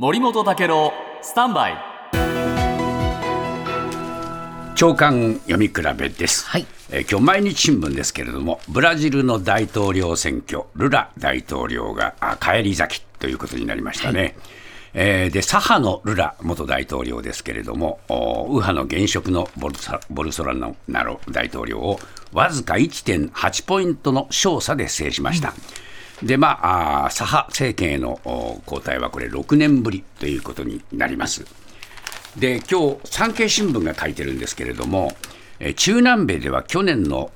森本武郎スタンバイ。長官読み比べです、はい。えー今日毎日新聞ですけれどもブラジルの大統領選挙ルラ大統領があ返り咲きということになりましたね、えーで左派のルラ元大統領ですけれどもお右派の現職のボルサボルソナロ大統領をわずか1.8ポイントの勝差で制しました、でまあ左派政権への交代はこれ6年ぶりということになりますで今日産経新聞が書いてるんですけれども、中南米では去年の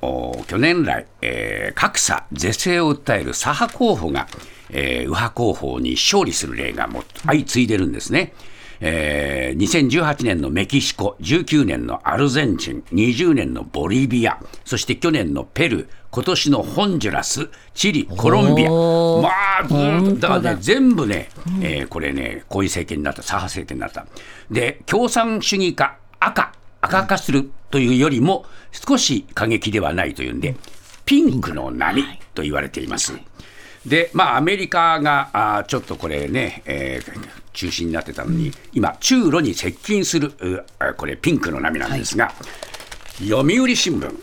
去年来、えー格差是正を訴える左派候補が、えー右派候補に勝利する例がも相次いでるんですね。えー2018年のメキシコ、19年のアルゼンチン、20年のボリビア、そして去年のペルー、今年のホンジュラス、チリ、コロンビア、まあ、ずーっと、だからね、全部ね、えーこれね、こういう政権になった、左派政権になった。で、共産主義化、赤、赤化するというよりも、少し過激ではないというんで、ピンクの波と言われています。で、まあ、アメリカがあーちょっとこれね、えー中心になってたのに、今、中ロに接近する、これ、ピンクの波なんですが、読売新聞、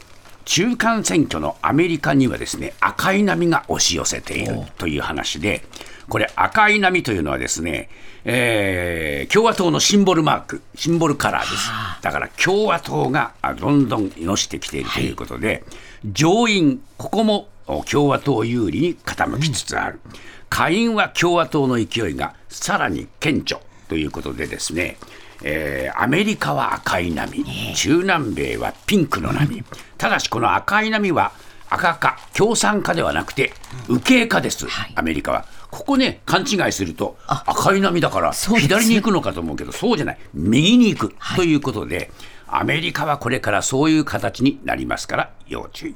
中間選挙のアメリカにはですね赤い波が押し寄せているという話で、これ、赤い波というのはですね、えー共和党のシンボルマーク、シンボルカラーです。だから共和党があどんどんのしてきているということで、上院、ここもお共和党有利に傾きつつある。下院は共和党の勢いがさらに顕著ということでですね、えーアメリカは赤い波、中南米はピンクの波、ただしこの赤い波は赤化、共産化ではなくて、右傾化です、アメリカは。ここね、勘違いすると、赤い波だから、左に行くのかと思うけど、そうじゃない、右に行くということで、アメリカはこれからそういう形になりますから、要注意。